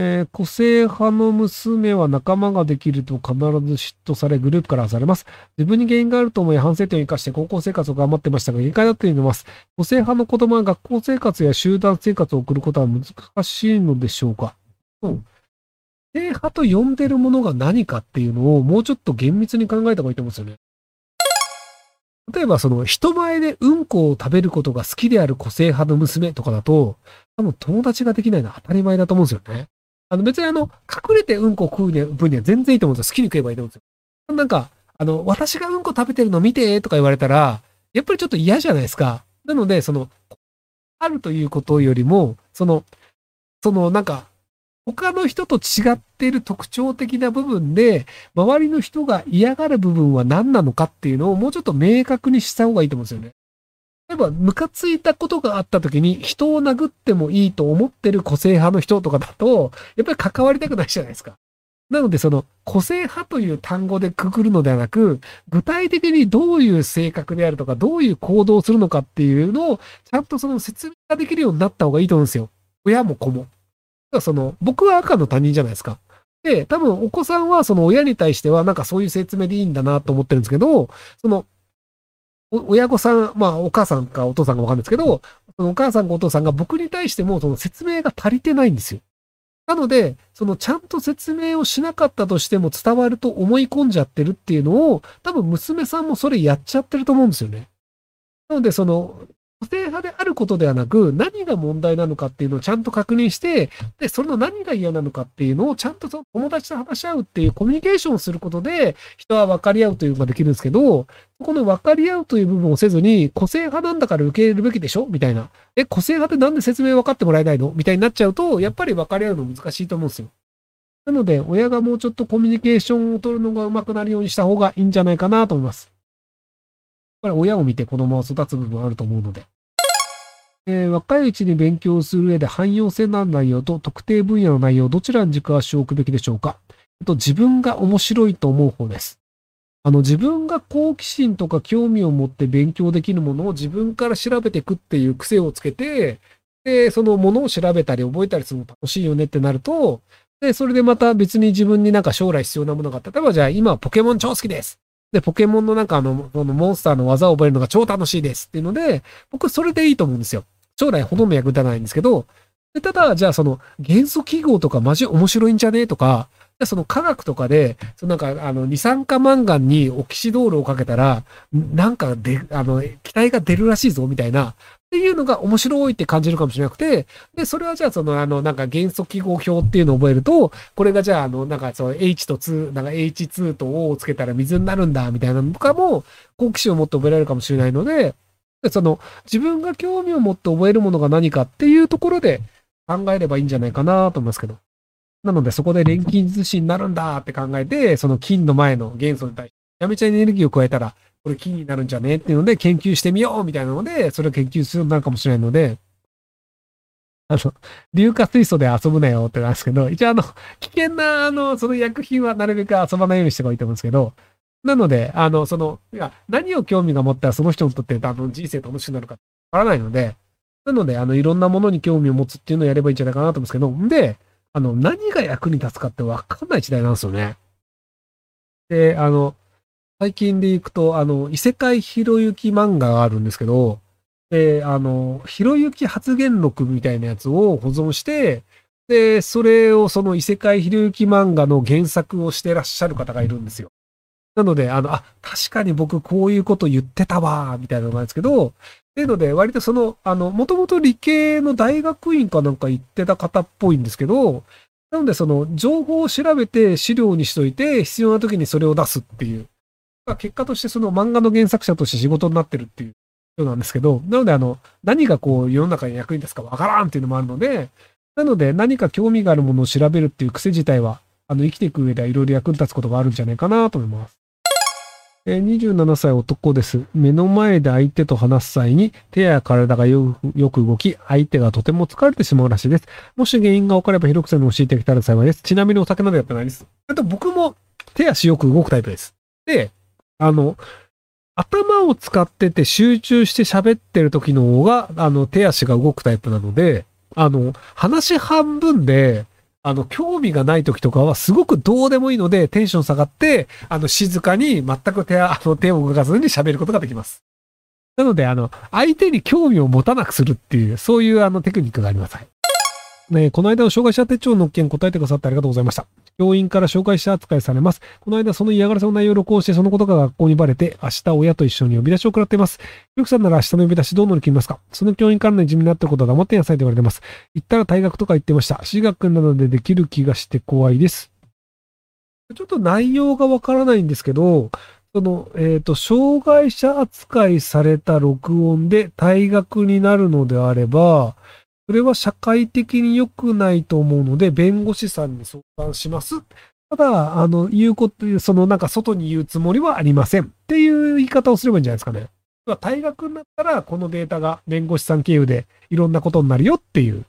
えー個性派の娘は仲間ができると必ず嫉妬され、グループから外されます。自分に原因があると思い、反省点を生かして高校生活を頑張ってましたが、限界だと言います。個性派の子供は学校生活や集団生活を送ることは難しいのでしょうか？うん。個性派と呼んでるものが何かっていうのをもうちょっと厳密に考えた方がいいと思うんですよね。例えば、その、人前でうんこを食べることが好きである個性派の娘とかだと、多分友達ができないのは当たり前だと思うんですよね。あの、別にあの、隠れてうんこ食う分には全然いいと思うんですよ。好きに食えばいいと思うんですよ。なんか、あの、私がうんこ食べてるの見てとか言われたら、やっぱりちょっと嫌じゃないですか。なので、その、あるということよりも、その、その、なんか、他の人と違っている特徴的な部分で、周りの人が嫌がる部分は何なのかっていうのをもうちょっと明確にした方がいいと思うんですよね。例えば、ムカついたことがあった時に人を殴ってもいいと思ってる個性派の人とかだと、やっぱり関わりたくないじゃないですか。なので、その、個性派という単語でくくるのではなく、具体的にどういう性格であるとか、どういう行動をするのかっていうのを、ちゃんとその説明ができるようになった方がいいと思うんですよ。親も子も。その、僕は赤の他人じゃないですか。で、多分お子さんはその親に対してはなんかそういう説明でいいんだなと思ってるんですけど、その、親御さん、まあお母さんかお父さんかわかんないですけど、そのお母さんかお父さんが僕に対してもその説明が足りてないんですよ。なので、そのちゃんと説明をしなかったとしても伝わると思い込んじゃってるっていうのを、多分娘さんもそれやっちゃってると思うんですよね。なので、その、個性派であることではなく、何が問題なのかっていうのをちゃんと確認して、で、その何が嫌なのかっていうのをちゃんとその友達と話し合うっていうコミュニケーションをすることで、人は分かり合うというのができるんですけど、この分かり合うという部分をせずに、個性派なんだから受け入れるべきでしょ？みたいな。え、個性派ってなんで説明分かってもらえないの？みたいになっちゃうと、やっぱり分かり合うの難しいと思うんですよ。なので、親がもうちょっとコミュニケーションを取るのが上手くなるようにした方がいいんじゃないかなと思います。やっぱり親を見て子供を育つ部分あると思うので。えー若いうちに勉強する上で汎用性のある内容と特定分野の内容、どちらに軸足を置くべきでしょうかえっと、自分が面白いと思う方です。あの、自分が好奇心とか興味を持って勉強できるものを自分から調べていくっていう癖をつけて、で、そのものを調べたり覚えたりするの楽しいよねってなると、で、それでまた別に自分になんか将来必要なものがあった。例えばじゃあ今ポケモン超好きです。で、ポケモンのなんかあの、このモンスターの技を覚えるのが超楽しいですっていうので、僕それでいいと思うんですよ。将来ほとんど役立たないんですけど、でただ、じゃあその元素記号とかマジ面白いんじゃねとか、その科学とかで、そのなんかあの二酸化マンガンにオキシドールをかけたら、なんかで、あの、気体が出るらしいぞみたいな、っていうのが面白いって感じるかもしれなくて、で、それはじゃあそのあの、なんか元素記号表っていうのを覚えると、これがじゃああの、なんかその H と2、なんか H2 と O をつけたら水になるんだみたいなのとかも、好奇心を持って覚えられるかもしれないので、でその自分が興味を持って覚えるものが何かっていうところで考えればいいんじゃないかなと思いますけど。なのでそこで錬金術師になるんだって考えて、その金の前の元素に対して、めちゃめちゃエネルギーを加えたら、これ金になるんじゃねっていうので研究してみようみたいなので、それを研究するようになるかもしれないので、あの、硫化水素で遊ぶなよってなんですけど、一応あの、危険な、あの、その薬品はなるべく遊ばないようにしてもいいと思うんですけど、なので、あの、その、いや、何を興味が持ったらその人にとって、あの、人生楽しくなるかわからないので、なので、あの、いろんなものに興味を持つっていうのをやればいいんじゃないかなと思うんですけど、んで、あの、何が役に立つかってわかんない時代なんですよね。で、あの、最近でいくと、あの、異世界ひろゆき漫画があるんですけど、で、あの、ひろゆき発言録みたいなやつを保存して、で、それをその異世界ひろゆき漫画の原作をしてらっしゃる方がいるんですよ。なので、あの、あ、確かに僕こういうこと言ってたわ、みたいなのがあるんですけど、っていうので、割とその、あの、もともと理系の大学院かなんか行ってた方っぽいんですけど、なのでその、情報を調べて資料にしといて、必要な時にそれを出すっていう。結果としてその漫画の原作者として仕事になってるっていうことなんですけど、なのであの、何がこう世の中に役に立つかわからんっていうのもあるので、なので何か興味があるものを調べるっていう癖自体は、あの、生きていく上ではいろいろ役に立つことがあるんじゃないかなと思います。え27歳男です。目の前で相手と話す際に手や体がよよく動き、相手がとても疲れてしまうらしいです。もし原因が分かれば広くさんに教えてきたら幸いです。ちなみにお酒などやってないです。あと僕も手足よく動くタイプです。で、あの、頭を使ってて集中して喋ってる時の方が、あの、手足が動くタイプなので、あの、話半分で、あの、興味がない時とかはすごくどうでもいいので、テンション下がって、あの、静かに全く手、あの、手を動かずに喋ることができます。なので、あの、相手に興味を持たなくするっていう、そういうあのテクニックがあります。ね、この間の障害者手帳の件答えてくださってありがとうございました。教員から紹介者扱いされます。この間その嫌がらせの内容を録音してそのことが学校にバレて、明日親と一緒に呼び出しを食らっています。ゆくさんなら明日の呼び出しどう乗り切りますか？その教員からのいじめになったことは黙ってやさいと言われてます。言ったら退学とか言ってました。私学なのでできる気がして怖いです。ちょっと内容がわからないんですけど、その、えっ、ー、と、障害者扱いされた録音で退学になるのであれば、それは社会的に良くないと思うので、弁護士さんに相談します。ただ、あの、言うこと、そのなんか外に言うつもりはありませんっていう言い方をすればいいんじゃないですかね。退学になったら、このデータが弁護士さん経由でいろんなことになるよっていう